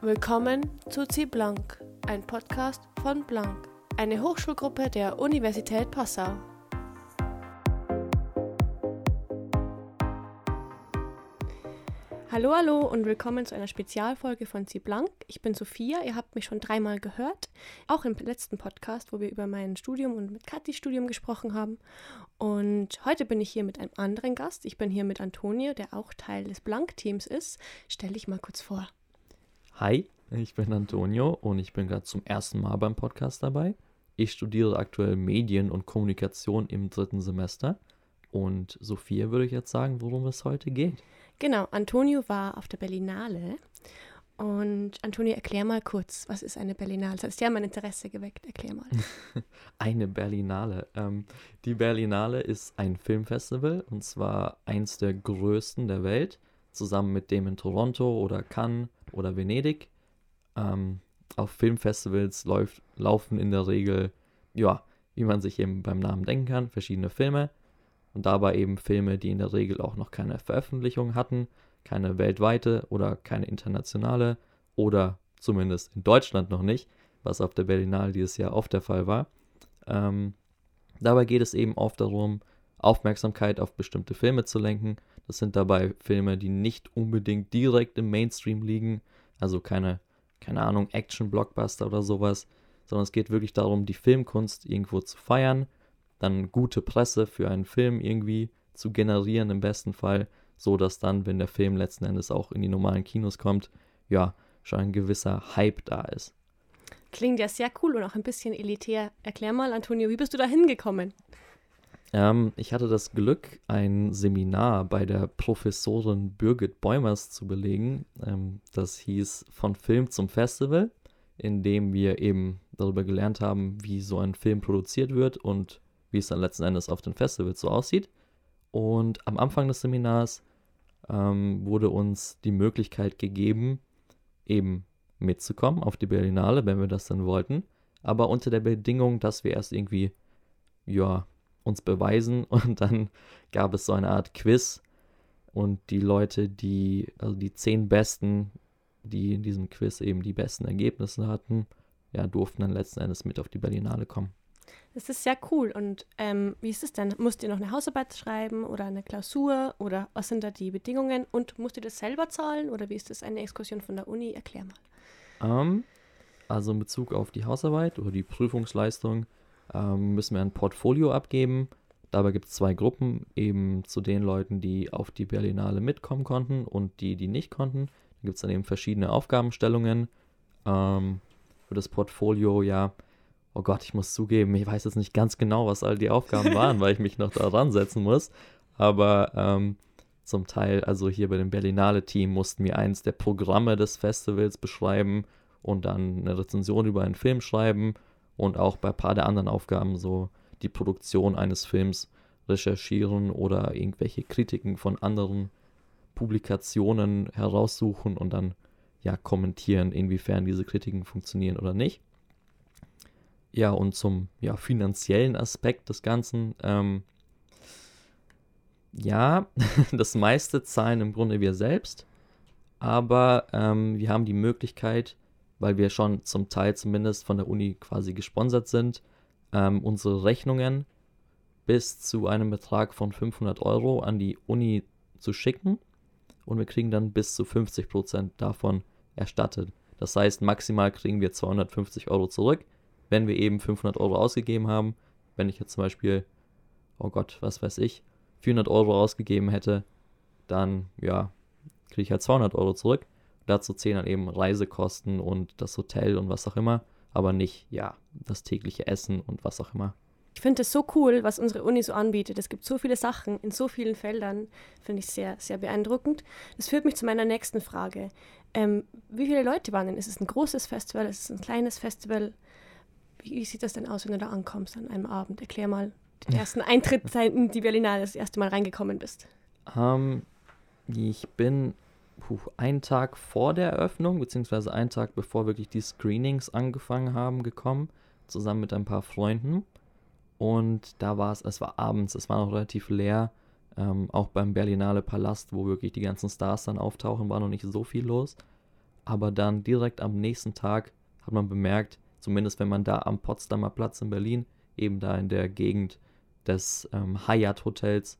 Willkommen zu C Blank, ein Podcast von Blank, eine Hochschulgruppe der Universität Passau. Hallo, hallo und willkommen zu einer Spezialfolge von C Blank. Ich bin Sophia, ihr habt mich schon dreimal gehört, auch im letzten Podcast, wo wir über mein Studium und mit Katis Studium gesprochen haben. Und heute bin ich hier mit einem anderen Gast. Ich bin hier mit Antonio, der auch Teil des Blank-Teams ist. Stell dich mal kurz vor. Hi, ich bin Antonio und ich bin gerade zum ersten Mal beim Podcast dabei. Ich studiere aktuell Medien und Kommunikation im dritten Semester. Und Sophia würde ich jetzt sagen, worum es heute geht. Genau, Antonio war auf der Berlinale. Und Antonio, erklär mal kurz, was ist eine Berlinale? Das hat ja mein Interesse geweckt. Erklär mal. eine Berlinale. Ähm, die Berlinale ist ein Filmfestival und zwar eins der größten der Welt, zusammen mit dem in Toronto oder Cannes oder Venedig. Ähm, auf Filmfestivals läuft, laufen in der Regel, ja, wie man sich eben beim Namen denken kann, verschiedene Filme. Und dabei eben Filme, die in der Regel auch noch keine Veröffentlichung hatten, keine weltweite oder keine internationale oder zumindest in Deutschland noch nicht, was auf der Berlinale dieses Jahr oft der Fall war. Ähm, dabei geht es eben oft darum, Aufmerksamkeit auf bestimmte Filme zu lenken. Das sind dabei Filme, die nicht unbedingt direkt im Mainstream liegen, also keine, keine Ahnung, Action-Blockbuster oder sowas, sondern es geht wirklich darum, die Filmkunst irgendwo zu feiern, dann gute Presse für einen Film irgendwie zu generieren im besten Fall, so dass dann, wenn der Film letzten Endes auch in die normalen Kinos kommt, ja, schon ein gewisser Hype da ist. Klingt ja sehr cool und auch ein bisschen elitär. Erklär mal, Antonio, wie bist du da hingekommen? Ähm, ich hatte das Glück, ein Seminar bei der Professorin Birgit Bäumers zu belegen. Ähm, das hieß Von Film zum Festival, in dem wir eben darüber gelernt haben, wie so ein Film produziert wird und wie es dann letzten Endes auf den Festivals so aussieht. Und am Anfang des Seminars ähm, wurde uns die Möglichkeit gegeben, eben mitzukommen auf die Berlinale, wenn wir das dann wollten, aber unter der Bedingung, dass wir erst irgendwie, ja, uns beweisen und dann gab es so eine Art Quiz und die Leute, die, also die zehn Besten, die in diesem Quiz eben die besten Ergebnisse hatten, ja, durften dann letzten Endes mit auf die Berlinale kommen. Das ist sehr cool. Und ähm, wie ist es denn? Musst ihr noch eine Hausarbeit schreiben oder eine Klausur oder was sind da die Bedingungen? Und musst ihr das selber zahlen oder wie ist das eine Exkursion von der Uni? Erklär mal. Um, ähm, also in Bezug auf die Hausarbeit oder die Prüfungsleistung ähm, müssen wir ein Portfolio abgeben. Dabei gibt es zwei Gruppen, eben zu den Leuten, die auf die Berlinale mitkommen konnten und die, die nicht konnten. Da gibt es dann eben verschiedene Aufgabenstellungen. Ähm, für das Portfolio, ja, oh Gott, ich muss zugeben, ich weiß jetzt nicht ganz genau, was all die Aufgaben waren, weil ich mich noch daran setzen muss. Aber ähm, zum Teil, also hier bei dem Berlinale-Team, mussten wir eins der Programme des Festivals beschreiben und dann eine Rezension über einen Film schreiben und auch bei ein paar der anderen Aufgaben so die Produktion eines Films recherchieren oder irgendwelche Kritiken von anderen Publikationen heraussuchen und dann ja kommentieren, inwiefern diese Kritiken funktionieren oder nicht. Ja, und zum ja, finanziellen Aspekt des Ganzen, ähm, ja, das meiste zahlen im Grunde wir selbst, aber ähm, wir haben die Möglichkeit, weil wir schon zum Teil zumindest von der Uni quasi gesponsert sind, ähm, unsere Rechnungen bis zu einem Betrag von 500 Euro an die Uni zu schicken und wir kriegen dann bis zu 50 Prozent davon erstattet. Das heißt, maximal kriegen wir 250 Euro zurück, wenn wir eben 500 Euro ausgegeben haben. Wenn ich jetzt zum Beispiel, oh Gott, was weiß ich, 400 Euro ausgegeben hätte, dann ja, kriege ich halt 200 Euro zurück. Dazu zählen dann eben Reisekosten und das Hotel und was auch immer, aber nicht, ja, das tägliche Essen und was auch immer. Ich finde es so cool, was unsere Uni so anbietet. Es gibt so viele Sachen in so vielen Feldern, finde ich sehr, sehr beeindruckend. Das führt mich zu meiner nächsten Frage. Ähm, wie viele Leute waren denn? Ist es ein großes Festival? Ist es ein kleines Festival? Wie, wie sieht das denn aus, wenn du da ankommst an einem Abend? Erklär mal den ersten Eintritt in die Berlinale, das erste Mal reingekommen bist. Um, ähm, ich bin puh, einen Tag vor der Eröffnung, beziehungsweise einen Tag bevor wirklich die Screenings angefangen haben, gekommen, zusammen mit ein paar Freunden. Und da war es, es war abends, es war noch relativ leer. Ähm, auch beim Berlinale Palast, wo wirklich die ganzen Stars dann auftauchen, war noch nicht so viel los. aber dann direkt am nächsten Tag hat man bemerkt, zumindest wenn man da am Potsdamer Platz in Berlin, eben da in der Gegend des ähm, Hyatt Hotels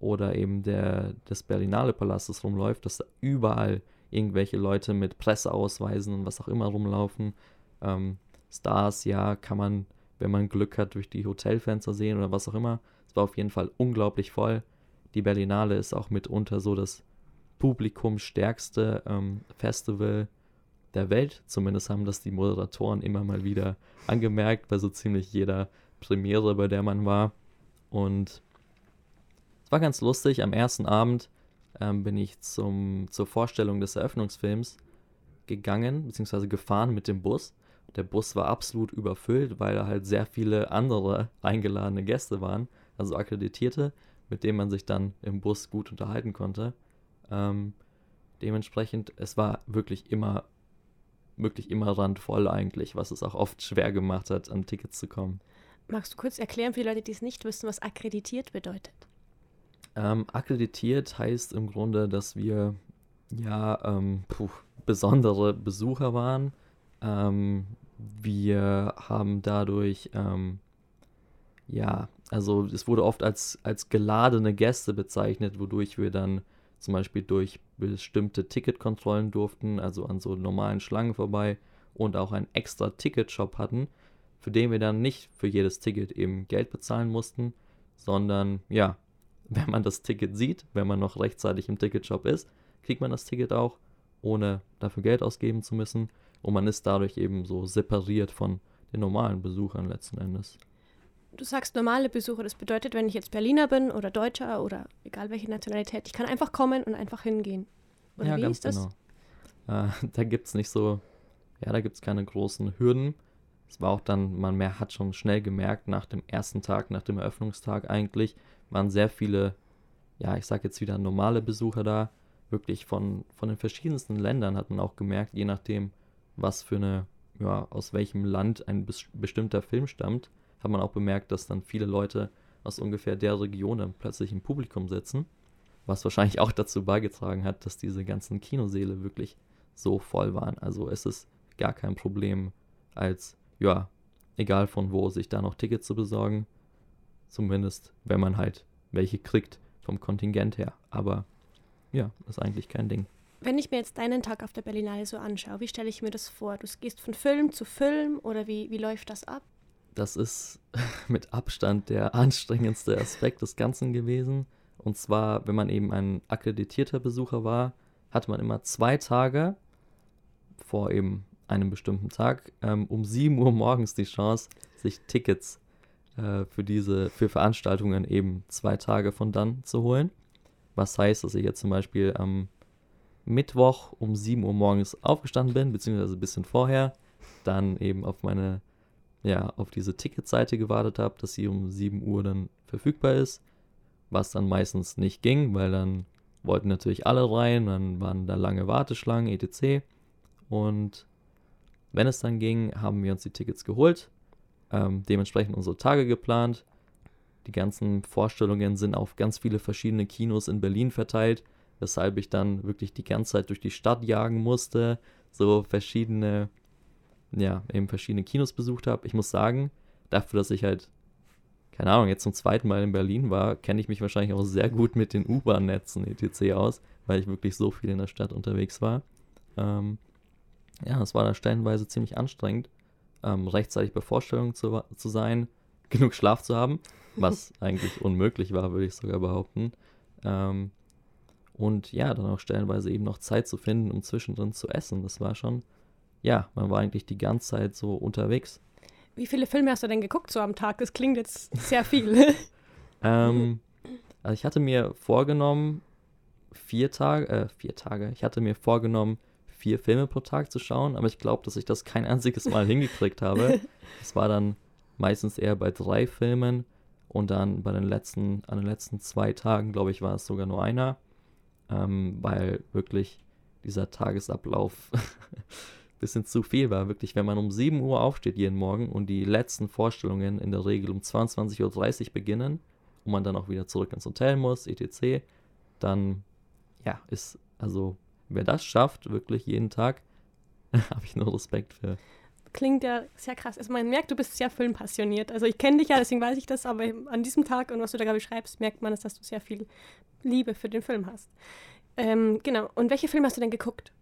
oder eben der, des Berlinale Palastes rumläuft, dass da überall irgendwelche Leute mit Presseausweisen und was auch immer rumlaufen. Ähm, Stars, ja, kann man, wenn man Glück hat, durch die Hotelfenster sehen oder was auch immer. Es war auf jeden Fall unglaublich voll. Die Berlinale ist auch mitunter so das publikumsstärkste ähm, Festival der Welt. Zumindest haben das die Moderatoren immer mal wieder angemerkt, bei so ziemlich jeder Premiere, bei der man war. Und es war ganz lustig. Am ersten Abend ähm, bin ich zum, zur Vorstellung des Eröffnungsfilms gegangen, beziehungsweise gefahren mit dem Bus. Der Bus war absolut überfüllt, weil da halt sehr viele andere eingeladene Gäste waren, also Akkreditierte, mit denen man sich dann im Bus gut unterhalten konnte. Ähm, dementsprechend, es war wirklich immer, wirklich immer randvoll eigentlich, was es auch oft schwer gemacht hat, an Tickets zu kommen. Magst du kurz erklären für die Leute, die es nicht wissen, was akkreditiert bedeutet? Ähm, akkreditiert heißt im Grunde, dass wir ja ähm, puh, besondere Besucher waren. Ähm, wir haben dadurch, ähm, ja, also es wurde oft als, als geladene Gäste bezeichnet, wodurch wir dann zum Beispiel durch bestimmte Ticketkontrollen durften, also an so normalen Schlangen vorbei und auch einen extra Ticketshop hatten, für den wir dann nicht für jedes Ticket eben Geld bezahlen mussten, sondern ja, wenn man das Ticket sieht, wenn man noch rechtzeitig im Ticketshop ist, kriegt man das Ticket auch, ohne dafür Geld ausgeben zu müssen. Und man ist dadurch eben so separiert von den normalen Besuchern letzten Endes. Du sagst normale Besucher, das bedeutet, wenn ich jetzt Berliner bin oder Deutscher oder egal welche Nationalität, ich kann einfach kommen und einfach hingehen. Oder ja, wie ist das? genau. Äh, da gibt es nicht so, ja, da gibt es keine großen Hürden. Es war auch dann, man mehr hat schon schnell gemerkt, nach dem ersten Tag, nach dem Eröffnungstag eigentlich, waren sehr viele, ja, ich sag jetzt wieder normale Besucher da. Wirklich von, von den verschiedensten Ländern hat man auch gemerkt, je nachdem, was für eine, ja, aus welchem Land ein bes bestimmter Film stammt, hat man auch bemerkt, dass dann viele Leute aus ungefähr der Region dann plötzlich im Publikum sitzen. Was wahrscheinlich auch dazu beigetragen hat, dass diese ganzen Kinoseele wirklich so voll waren. Also es ist gar kein Problem, als, ja, egal von wo, sich da noch Tickets zu besorgen. Zumindest, wenn man halt welche kriegt vom Kontingent her. Aber ja, ist eigentlich kein Ding. Wenn ich mir jetzt deinen Tag auf der Berlinale so anschaue, wie stelle ich mir das vor? Du gehst von Film zu Film oder wie, wie läuft das ab? Das ist mit Abstand der anstrengendste Aspekt des Ganzen gewesen. Und zwar, wenn man eben ein akkreditierter Besucher war, hatte man immer zwei Tage vor eben einem bestimmten Tag ähm, um 7 Uhr morgens die Chance, sich Tickets äh, für diese, für Veranstaltungen eben zwei Tage von dann zu holen. Was heißt, dass ich jetzt zum Beispiel am Mittwoch um 7 Uhr morgens aufgestanden bin, beziehungsweise ein bisschen vorher, dann eben auf meine, ja, auf diese Ticketseite gewartet habe, dass sie um 7 Uhr dann verfügbar ist, was dann meistens nicht ging, weil dann wollten natürlich alle rein, dann waren da lange Warteschlangen, etc. Und wenn es dann ging, haben wir uns die Tickets geholt, ähm, dementsprechend unsere Tage geplant. Die ganzen Vorstellungen sind auf ganz viele verschiedene Kinos in Berlin verteilt, weshalb ich dann wirklich die ganze Zeit durch die Stadt jagen musste, so verschiedene, ja, eben verschiedene Kinos besucht habe. Ich muss sagen, dafür, dass ich halt, keine Ahnung, jetzt zum zweiten Mal in Berlin war, kenne ich mich wahrscheinlich auch sehr gut mit den U-Bahn-Netzen etc. aus, weil ich wirklich so viel in der Stadt unterwegs war. Ähm, ja, es war da stellenweise ziemlich anstrengend, ähm, rechtzeitig bei Vorstellungen zu, zu sein, genug Schlaf zu haben, was eigentlich unmöglich war, würde ich sogar behaupten. Ähm, und ja, dann auch stellenweise eben noch Zeit zu finden, um zwischendrin zu essen. Das war schon, ja, man war eigentlich die ganze Zeit so unterwegs. Wie viele Filme hast du denn geguckt so am Tag? Das klingt jetzt sehr viel. ähm, also ich hatte mir vorgenommen, vier Tage, äh, vier Tage, ich hatte mir vorgenommen, vier Filme pro Tag zu schauen, aber ich glaube, dass ich das kein einziges Mal hingekriegt habe. Es war dann meistens eher bei drei Filmen und dann bei den letzten, an den letzten zwei Tagen, glaube ich, war es sogar nur einer, ähm, weil wirklich dieser Tagesablauf ein bisschen zu viel war. Wirklich, wenn man um 7 Uhr aufsteht jeden Morgen und die letzten Vorstellungen in der Regel um 22.30 Uhr beginnen und man dann auch wieder zurück ins Hotel muss, etc., dann ja, ist also wer das schafft, wirklich jeden Tag, habe ich nur Respekt für. Klingt ja sehr krass. Also man merkt, du bist sehr filmpassioniert. Also ich kenne dich ja, deswegen weiß ich das, aber an diesem Tag und was du da gerade beschreibst, merkt man, dass du sehr viel Liebe für den Film hast. Ähm, genau. Und welche Filme hast du denn geguckt?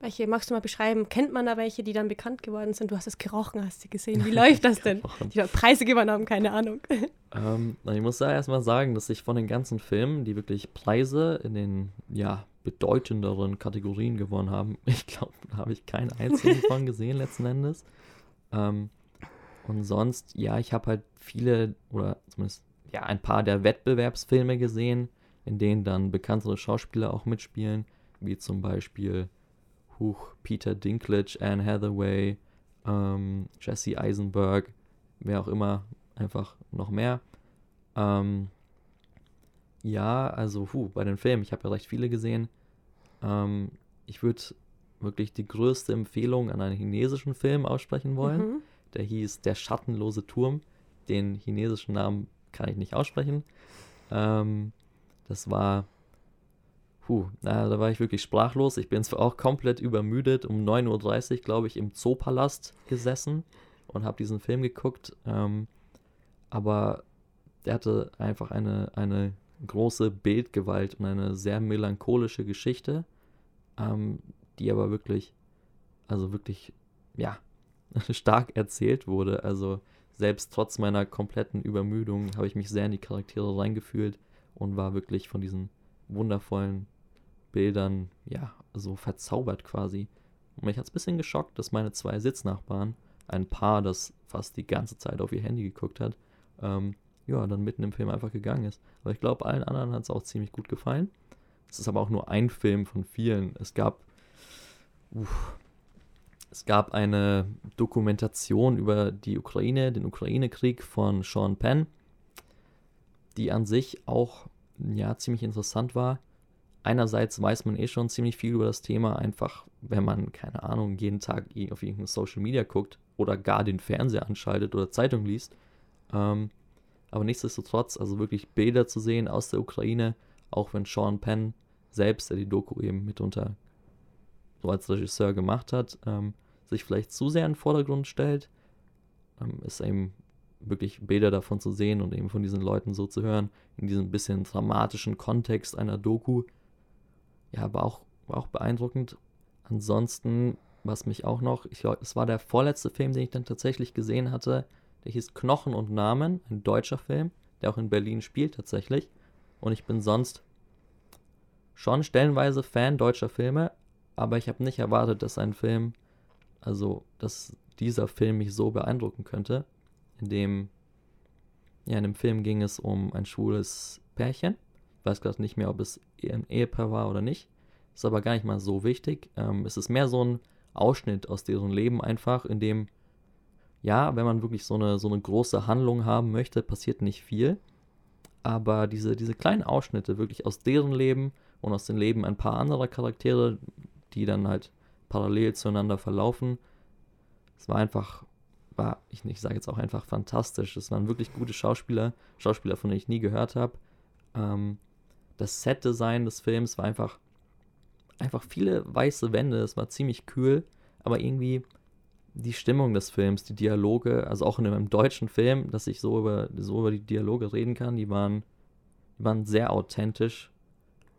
Welche magst du mal beschreiben? Kennt man da welche, die dann bekannt geworden sind? Du hast es gerochen, hast du gesehen. Wie läuft das denn? Die Preise gewonnen haben, keine Ahnung. Ähm, ich muss da erstmal sagen, dass ich von den ganzen Filmen, die wirklich Preise in den ja, bedeutenderen Kategorien gewonnen haben, ich glaube, da habe ich keinen einzigen von gesehen letzten Endes. Ähm, und sonst, ja, ich habe halt viele oder zumindest ja ein paar der Wettbewerbsfilme gesehen, in denen dann bekanntere Schauspieler auch mitspielen, wie zum Beispiel Huch, Peter Dinklage, Anne Hathaway, ähm, Jesse Eisenberg, wer auch immer, einfach noch mehr. Ähm, ja, also puh, bei den Filmen, ich habe ja recht viele gesehen. Ähm, ich würde wirklich die größte Empfehlung an einen chinesischen Film aussprechen wollen. Mhm. Der hieß Der schattenlose Turm. Den chinesischen Namen kann ich nicht aussprechen. Ähm, das war Puh, na, da war ich wirklich sprachlos. Ich bin zwar auch komplett übermüdet, um 9.30 Uhr, glaube ich, im Zoopalast gesessen und habe diesen Film geguckt. Ähm, aber der hatte einfach eine, eine große Bildgewalt und eine sehr melancholische Geschichte, ähm, die aber wirklich, also wirklich, ja, stark erzählt wurde. Also selbst trotz meiner kompletten Übermüdung habe ich mich sehr in die Charaktere reingefühlt und war wirklich von diesen wundervollen Bildern, ja, so verzaubert quasi. Und mich hat es ein bisschen geschockt, dass meine zwei Sitznachbarn, ein Paar, das fast die ganze Zeit auf ihr Handy geguckt hat, ähm, ja, dann mitten im Film einfach gegangen ist. Aber ich glaube, allen anderen hat es auch ziemlich gut gefallen. Es ist aber auch nur ein Film von vielen. Es gab, uff, es gab eine Dokumentation über die Ukraine, den Ukraine-Krieg von Sean Penn, die an sich auch ja ziemlich interessant war einerseits weiß man eh schon ziemlich viel über das Thema, einfach wenn man, keine Ahnung, jeden Tag auf irgendeine Social Media guckt oder gar den Fernseher anschaltet oder Zeitung liest. Ähm, aber nichtsdestotrotz, also wirklich Bilder zu sehen aus der Ukraine, auch wenn Sean Penn selbst, der die Doku eben mitunter so als Regisseur gemacht hat, ähm, sich vielleicht zu sehr in den Vordergrund stellt, ähm, ist eben wirklich Bilder davon zu sehen und eben von diesen Leuten so zu hören, in diesem bisschen dramatischen Kontext einer Doku, ja, war auch, war auch beeindruckend. Ansonsten, was mich auch noch, ich glaube, es war der vorletzte Film, den ich dann tatsächlich gesehen hatte. Der hieß Knochen und Namen, ein deutscher Film, der auch in Berlin spielt tatsächlich. Und ich bin sonst schon stellenweise Fan deutscher Filme, aber ich habe nicht erwartet, dass ein Film, also dass dieser Film mich so beeindrucken könnte. In dem, ja, in dem Film ging es um ein schwules Pärchen weiß gerade nicht mehr, ob es ein Ehepaar war oder nicht. Ist aber gar nicht mal so wichtig. Ähm, es ist mehr so ein Ausschnitt aus deren Leben einfach, in dem, ja, wenn man wirklich so eine, so eine große Handlung haben möchte, passiert nicht viel. Aber diese, diese kleinen Ausschnitte wirklich aus deren Leben und aus dem Leben ein paar anderer Charaktere, die dann halt parallel zueinander verlaufen, es war einfach, war, ich, ich sage jetzt auch einfach fantastisch. Es waren wirklich gute Schauspieler, Schauspieler, von denen ich nie gehört habe. Ähm, das Set-Design des Films war einfach, einfach viele weiße Wände. Es war ziemlich kühl, aber irgendwie die Stimmung des Films, die Dialoge, also auch in einem deutschen Film, dass ich so über, so über die Dialoge reden kann, die waren, die waren sehr authentisch.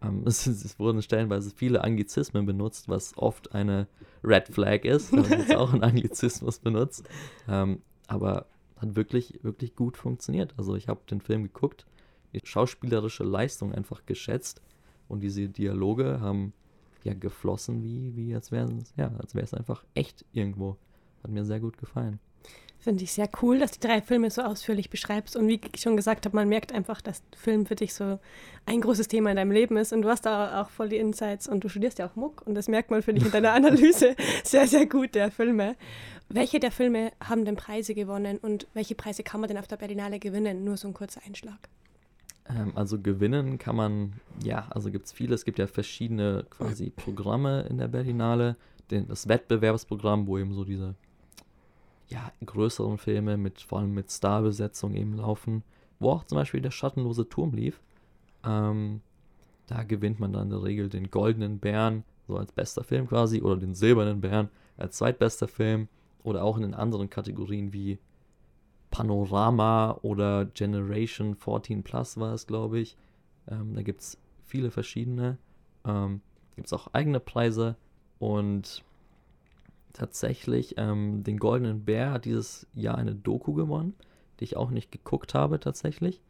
Ähm, es, es, wurden stellenweise viele Anglizismen benutzt, was oft eine Red Flag ist, wenn man jetzt auch einen Anglizismus benutzt. Ähm, aber hat wirklich, wirklich gut funktioniert. Also ich habe den Film geguckt die schauspielerische Leistung einfach geschätzt und diese Dialoge haben ja geflossen, wie, wie als wäre es, ja, als wäre es einfach echt irgendwo. Hat mir sehr gut gefallen. Finde ich sehr cool, dass du die drei Filme so ausführlich beschreibst. Und wie ich schon gesagt habe, man merkt einfach, dass Film für dich so ein großes Thema in deinem Leben ist. Und du hast da auch voll die Insights und du studierst ja auch Muck. Und das merkt man, finde ich, in deiner Analyse sehr, sehr gut der Filme. Welche der Filme haben denn Preise gewonnen und welche Preise kann man denn auf der Berlinale gewinnen? Nur so ein kurzer Einschlag. Ähm, also gewinnen kann man, ja, also gibt es viele. Es gibt ja verschiedene quasi Programme in der Berlinale. Den, das Wettbewerbsprogramm, wo eben so diese ja, größeren Filme mit vor allem mit Starbesetzung eben laufen, wo auch zum Beispiel der Schattenlose Turm lief. Ähm, da gewinnt man dann in der Regel den Goldenen Bären, so als bester Film quasi, oder den Silbernen Bären als zweitbester Film, oder auch in den anderen Kategorien wie Panorama oder Generation 14 Plus war es, glaube ich. Ähm, da gibt es viele verschiedene. Ähm, gibt es auch eigene Preise und tatsächlich ähm, den Goldenen Bär hat dieses Jahr eine Doku gewonnen, die ich auch nicht geguckt habe tatsächlich.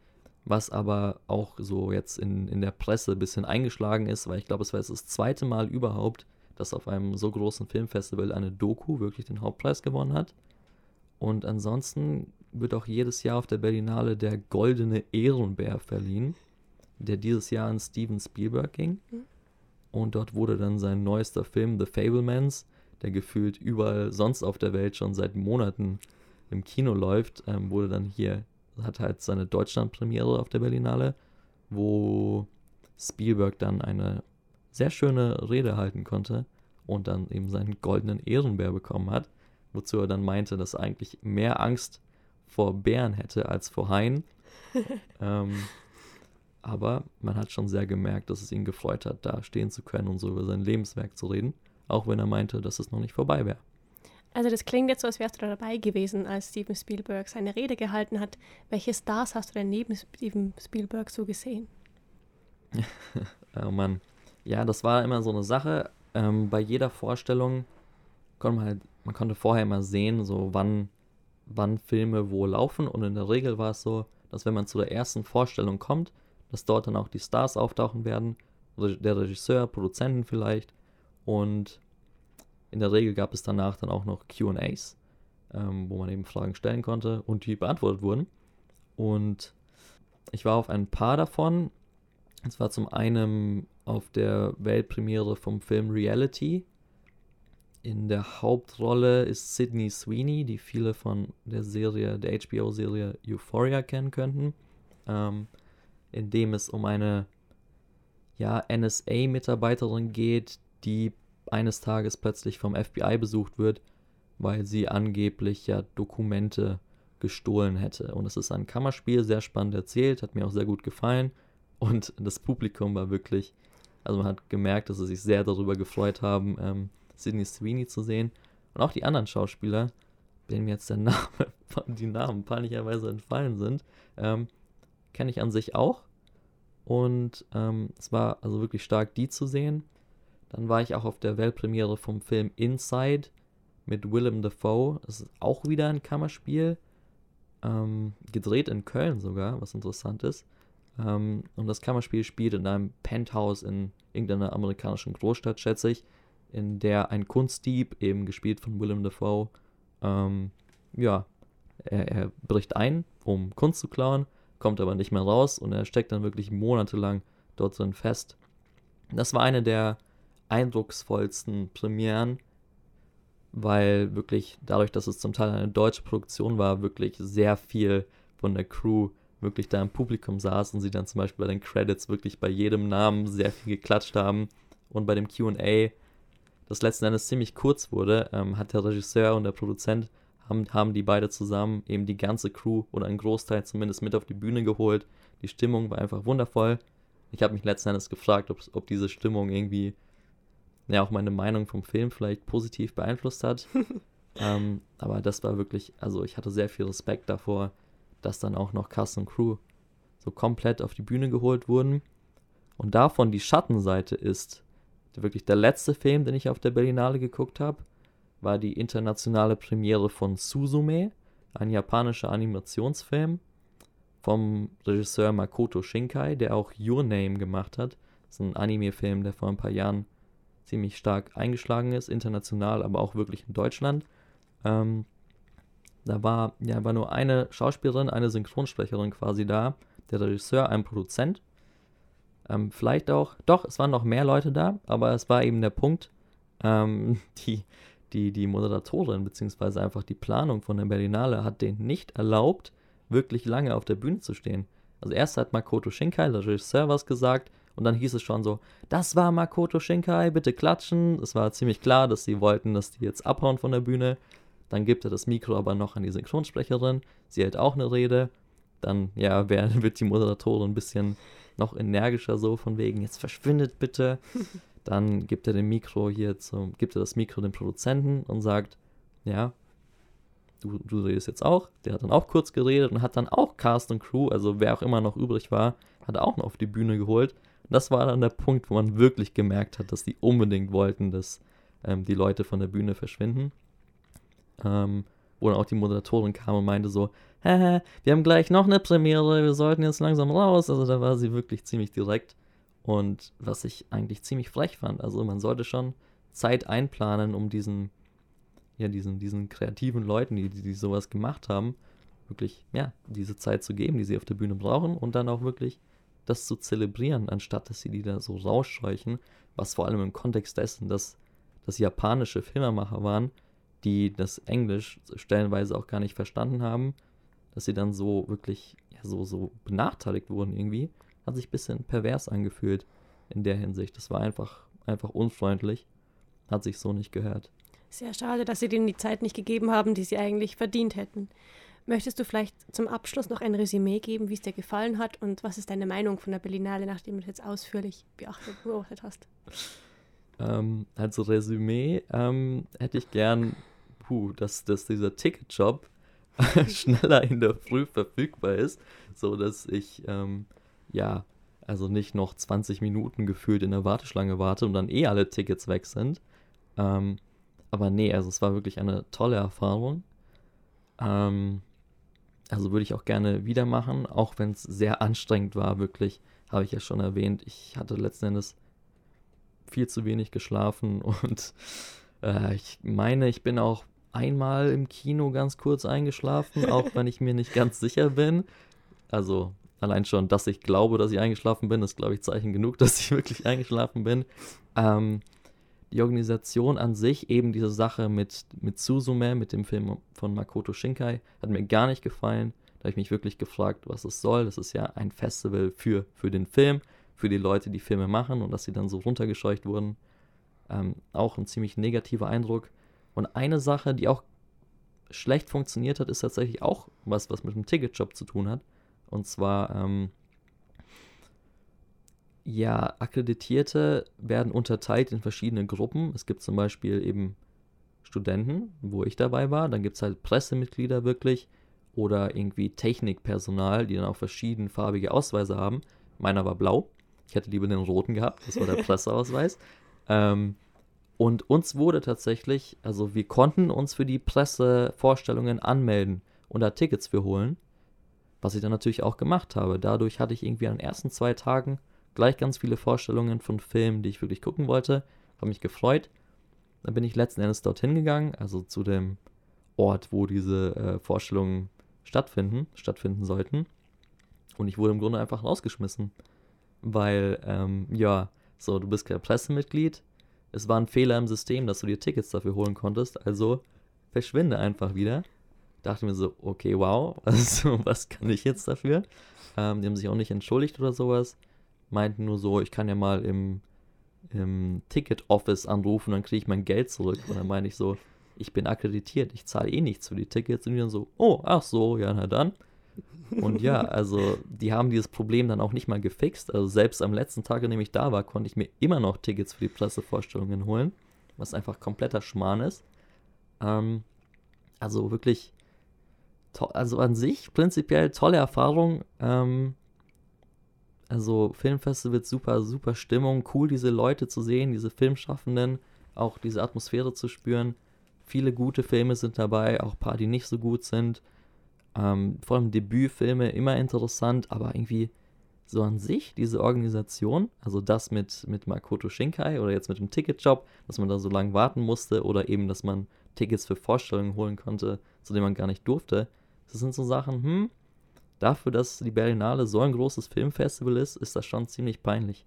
Was aber auch so jetzt in, in der Presse ein bisschen eingeschlagen ist, weil ich glaube, es war jetzt das zweite Mal überhaupt, dass auf einem so großen Filmfestival eine Doku wirklich den Hauptpreis gewonnen hat. Und ansonsten wird auch jedes Jahr auf der Berlinale der Goldene Ehrenbär verliehen, der dieses Jahr an Steven Spielberg ging. Mhm. Und dort wurde dann sein neuester Film The Fablemans, der gefühlt überall sonst auf der Welt schon seit Monaten im Kino läuft, ähm, wurde dann hier, hat halt seine Deutschlandpremiere auf der Berlinale, wo Spielberg dann eine sehr schöne Rede halten konnte und dann eben seinen goldenen Ehrenbär bekommen hat, wozu er dann meinte, dass er eigentlich mehr Angst vor Bären hätte als vor Haien. ähm, aber man hat schon sehr gemerkt, dass es ihn gefreut hat, da stehen zu können und so über sein Lebenswerk zu reden, auch wenn er meinte, dass es noch nicht vorbei wäre. Also das klingt jetzt so, als wärst du da dabei gewesen, als Steven Spielberg seine Rede gehalten hat. Welche Stars hast du denn neben Steven Spielberg so gesehen? oh Mann. Ja, das war immer so eine Sache. Ähm, bei jeder Vorstellung konnte man halt, man konnte vorher immer sehen, so wann, wann Filme wo laufen. Und in der Regel war es so, dass wenn man zu der ersten Vorstellung kommt, dass dort dann auch die Stars auftauchen werden. Der Regisseur, Produzenten vielleicht. Und in der Regel gab es danach dann auch noch QAs, ähm, wo man eben Fragen stellen konnte und die beantwortet wurden. Und ich war auf ein paar davon. Es war zum einen auf der Weltpremiere vom Film Reality. In der Hauptrolle ist Sydney Sweeney, die viele von der Serie, der HBO-Serie Euphoria kennen könnten, ähm, in dem es um eine ja, NSA-Mitarbeiterin geht, die eines Tages plötzlich vom FBI besucht wird, weil sie angeblich ja Dokumente gestohlen hätte. Und es ist ein Kammerspiel, sehr spannend erzählt, hat mir auch sehr gut gefallen. Und das Publikum war wirklich, also man hat gemerkt, dass sie sich sehr darüber gefreut haben, ähm, Sidney Sweeney zu sehen. Und auch die anderen Schauspieler, denen jetzt der Name, die Namen peinlicherweise entfallen sind, ähm, kenne ich an sich auch. Und ähm, es war also wirklich stark, die zu sehen. Dann war ich auch auf der Weltpremiere vom Film Inside mit Willem Dafoe. Das ist auch wieder ein Kammerspiel. Ähm, gedreht in Köln sogar, was interessant ist. Ähm, und das Kammerspiel spielt in einem Penthouse in irgendeiner amerikanischen Großstadt, schätze ich, in der ein Kunstdieb, eben gespielt von Willem Dafoe, ähm, ja, er, er bricht ein, um Kunst zu klauen, kommt aber nicht mehr raus und er steckt dann wirklich monatelang dort drin fest. Das war eine der eindrucksvollsten Premieren, weil wirklich dadurch, dass es zum Teil eine deutsche Produktion war, wirklich sehr viel von der Crew wirklich da im Publikum saß und sie dann zum Beispiel bei den Credits wirklich bei jedem Namen sehr viel geklatscht haben und bei dem QA, das letzten Endes ziemlich kurz wurde, ähm, hat der Regisseur und der Produzent haben, haben die beide zusammen eben die ganze Crew oder einen Großteil zumindest mit auf die Bühne geholt. Die Stimmung war einfach wundervoll. Ich habe mich letzten Endes gefragt, ob, ob diese Stimmung irgendwie ja auch meine Meinung vom Film vielleicht positiv beeinflusst hat. ähm, aber das war wirklich, also ich hatte sehr viel Respekt davor, dass dann auch noch Cast und Crew so komplett auf die Bühne geholt wurden. Und davon die Schattenseite ist, wirklich der letzte Film, den ich auf der Berlinale geguckt habe, war die internationale Premiere von Suzume, ein japanischer Animationsfilm vom Regisseur Makoto Shinkai, der auch Your Name gemacht hat. Das ist ein Anime-Film, der vor ein paar Jahren ziemlich stark eingeschlagen ist, international, aber auch wirklich in Deutschland. Ähm, da war, ja, war nur eine Schauspielerin, eine Synchronsprecherin quasi da, der Regisseur, ein Produzent. Ähm, vielleicht auch, doch, es waren noch mehr Leute da, aber es war eben der Punkt, ähm, die, die, die Moderatorin, beziehungsweise einfach die Planung von der Berlinale hat denen nicht erlaubt, wirklich lange auf der Bühne zu stehen. Also erst hat Makoto Shinkai, der Regisseur, was gesagt, und dann hieß es schon so, das war Makoto Shinkai, bitte klatschen. Es war ziemlich klar, dass sie wollten, dass die jetzt abhauen von der Bühne. Dann gibt er das Mikro aber noch an die Synchronsprecherin. Sie hält auch eine Rede. Dann, ja, wird die Moderatorin ein bisschen noch energischer so, von wegen, jetzt verschwindet bitte. Dann gibt er dem Mikro hier zum, gibt er das Mikro dem Produzenten und sagt, ja, du, du redest jetzt auch. Der hat dann auch kurz geredet und hat dann auch Cast und Crew, also wer auch immer noch übrig war, hat er auch noch auf die Bühne geholt. Das war dann der Punkt, wo man wirklich gemerkt hat, dass die unbedingt wollten, dass ähm, die Leute von der Bühne verschwinden. Ähm, wo dann auch die Moderatorin kam und meinte so, Hä, wir haben gleich noch eine Premiere, wir sollten jetzt langsam raus. Also da war sie wirklich ziemlich direkt. Und was ich eigentlich ziemlich frech fand, also man sollte schon Zeit einplanen, um diesen, ja, diesen, diesen kreativen Leuten, die, die sowas gemacht haben, wirklich, ja, diese Zeit zu geben, die sie auf der Bühne brauchen und dann auch wirklich das zu zelebrieren, anstatt dass sie die da so rausscheuchen, was vor allem im Kontext dessen, dass das japanische Filmemacher waren, die das Englisch stellenweise auch gar nicht verstanden haben, dass sie dann so wirklich ja, so, so benachteiligt wurden irgendwie, hat sich ein bisschen pervers angefühlt in der Hinsicht. Das war einfach, einfach unfreundlich, hat sich so nicht gehört. Sehr schade, dass sie denen die Zeit nicht gegeben haben, die sie eigentlich verdient hätten. Möchtest du vielleicht zum Abschluss noch ein Resümee geben, wie es dir gefallen hat und was ist deine Meinung von der Berlinale, nachdem du das jetzt ausführlich beobachtet hast? Ähm, also Resümee ähm, hätte ich gern, puh, dass, dass dieser Ticketjob schneller in der Früh verfügbar ist, so dass ich ähm, ja also nicht noch 20 Minuten gefühlt in der Warteschlange warte und dann eh alle Tickets weg sind. Ähm, aber nee, also es war wirklich eine tolle Erfahrung. Ähm, also würde ich auch gerne wieder machen, auch wenn es sehr anstrengend war, wirklich, habe ich ja schon erwähnt. Ich hatte letzten Endes viel zu wenig geschlafen und äh, ich meine, ich bin auch einmal im Kino ganz kurz eingeschlafen, auch wenn ich mir nicht ganz sicher bin. Also allein schon, dass ich glaube, dass ich eingeschlafen bin, ist, glaube ich, Zeichen genug, dass ich wirklich eingeschlafen bin. Ähm, die Organisation an sich, eben diese Sache mit, mit Suzume, mit dem Film von Makoto Shinkai, hat mir gar nicht gefallen. Da habe ich mich wirklich gefragt, was es soll. Das ist ja ein Festival für, für den Film, für die Leute, die Filme machen und dass sie dann so runtergescheucht wurden. Ähm, auch ein ziemlich negativer Eindruck. Und eine Sache, die auch schlecht funktioniert hat, ist tatsächlich auch was, was mit dem Ticketjob zu tun hat. Und zwar, ähm, ja, Akkreditierte werden unterteilt in verschiedene Gruppen. Es gibt zum Beispiel eben Studenten, wo ich dabei war. Dann gibt es halt Pressemitglieder wirklich oder irgendwie Technikpersonal, die dann auch verschiedenfarbige Ausweise haben. Meiner war blau. Ich hätte lieber den roten gehabt. Das war der Presseausweis. ähm, und uns wurde tatsächlich, also wir konnten uns für die Pressevorstellungen anmelden und da Tickets für holen. Was ich dann natürlich auch gemacht habe. Dadurch hatte ich irgendwie an den ersten zwei Tagen gleich ganz viele Vorstellungen von Filmen, die ich wirklich gucken wollte. Habe mich gefreut. Dann bin ich letzten Endes dorthin gegangen, also zu dem Ort, wo diese äh, Vorstellungen stattfinden, stattfinden sollten. Und ich wurde im Grunde einfach rausgeschmissen. Weil, ähm, ja, so, du bist kein Pressemitglied. Es war ein Fehler im System, dass du dir Tickets dafür holen konntest. Also verschwinde einfach wieder dachte mir so, okay, wow, also, was kann ich jetzt dafür? Ähm, die haben sich auch nicht entschuldigt oder sowas. Meinten nur so, ich kann ja mal im, im Ticket-Office anrufen, dann kriege ich mein Geld zurück. Und dann meine ich so, ich bin akkreditiert, ich zahle eh nichts für die Tickets. Und die dann so, oh, ach so, ja, na dann. Und ja, also die haben dieses Problem dann auch nicht mal gefixt. Also selbst am letzten Tag, an dem ich da war, konnte ich mir immer noch Tickets für die Pressevorstellungen holen, was einfach kompletter Schmarrn ist. Ähm, also wirklich also an sich prinzipiell tolle Erfahrung. Ähm, also Filmfestival super, super Stimmung, cool diese Leute zu sehen, diese Filmschaffenden, auch diese Atmosphäre zu spüren. Viele gute Filme sind dabei, auch ein paar, die nicht so gut sind. Ähm, vor allem Debütfilme immer interessant, aber irgendwie so an sich, diese Organisation, also das mit, mit Makoto Shinkai oder jetzt mit dem Ticketjob, dass man da so lange warten musste oder eben, dass man Tickets für Vorstellungen holen konnte, zu denen man gar nicht durfte, das sind so Sachen, hm, dafür, dass die Berlinale so ein großes Filmfestival ist, ist das schon ziemlich peinlich.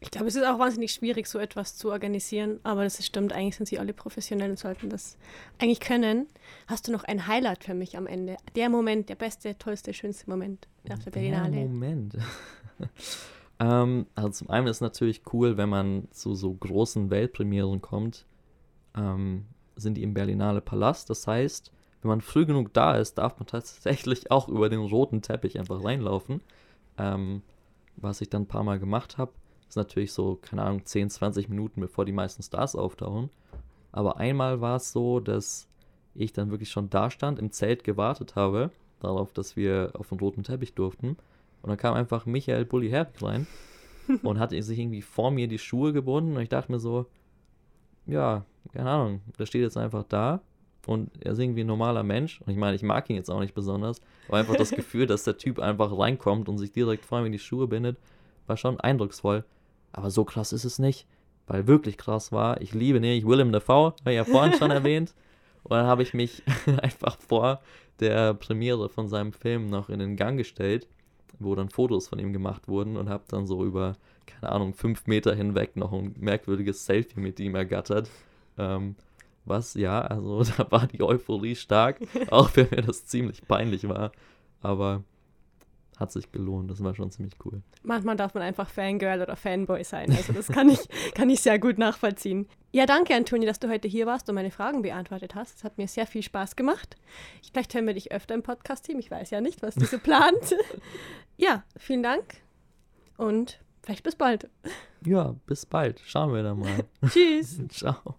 Ich glaube, es ist auch wahnsinnig schwierig, so etwas zu organisieren, aber das stimmt, eigentlich sind sie alle professionell und sollten das eigentlich können. Hast du noch ein Highlight für mich am Ende? Der Moment, der beste, tollste, schönste Moment nach der Berlinale. Der Moment. ähm, also zum einen ist es natürlich cool, wenn man zu so großen Weltpremieren kommt, ähm, sind die im Berlinale Palast. Das heißt, wenn man früh genug da ist, darf man tatsächlich auch über den roten Teppich einfach reinlaufen. Ähm, was ich dann ein paar Mal gemacht habe. ist natürlich so, keine Ahnung, 10, 20 Minuten, bevor die meisten Stars auftauchen. Aber einmal war es so, dass ich dann wirklich schon da stand, im Zelt gewartet habe, darauf, dass wir auf den roten Teppich durften. Und dann kam einfach Michael Bulli Herbig rein und hatte sich irgendwie vor mir die Schuhe gebunden. Und ich dachte mir so, ja, keine Ahnung, der steht jetzt einfach da und er ist irgendwie ein normaler Mensch. Und ich meine, ich mag ihn jetzt auch nicht besonders, aber einfach das Gefühl, dass der Typ einfach reinkommt und sich direkt vor mir die Schuhe bindet, war schon eindrucksvoll. Aber so krass ist es nicht, weil wirklich krass war, ich liebe nämlich Willem Dafoe, habe ich ja vorhin schon erwähnt. Und dann habe ich mich einfach vor der Premiere von seinem Film noch in den Gang gestellt, wo dann Fotos von ihm gemacht wurden und habe dann so über, keine Ahnung, fünf Meter hinweg noch ein merkwürdiges Selfie mit ihm ergattert. Ähm, was, ja, also da war die Euphorie stark, auch wenn mir das ziemlich peinlich war. Aber hat sich gelohnt. Das war schon ziemlich cool. Manchmal darf man einfach Fangirl oder Fanboy sein. Also das kann ich, kann ich sehr gut nachvollziehen. Ja, danke, Antoni, dass du heute hier warst und meine Fragen beantwortet hast. Es hat mir sehr viel Spaß gemacht. Vielleicht hören wir dich öfter im Podcast-Team. Ich weiß ja nicht, was du so plant. ja, vielen Dank und vielleicht bis bald. Ja, bis bald. Schauen wir dann mal. Tschüss. Ciao.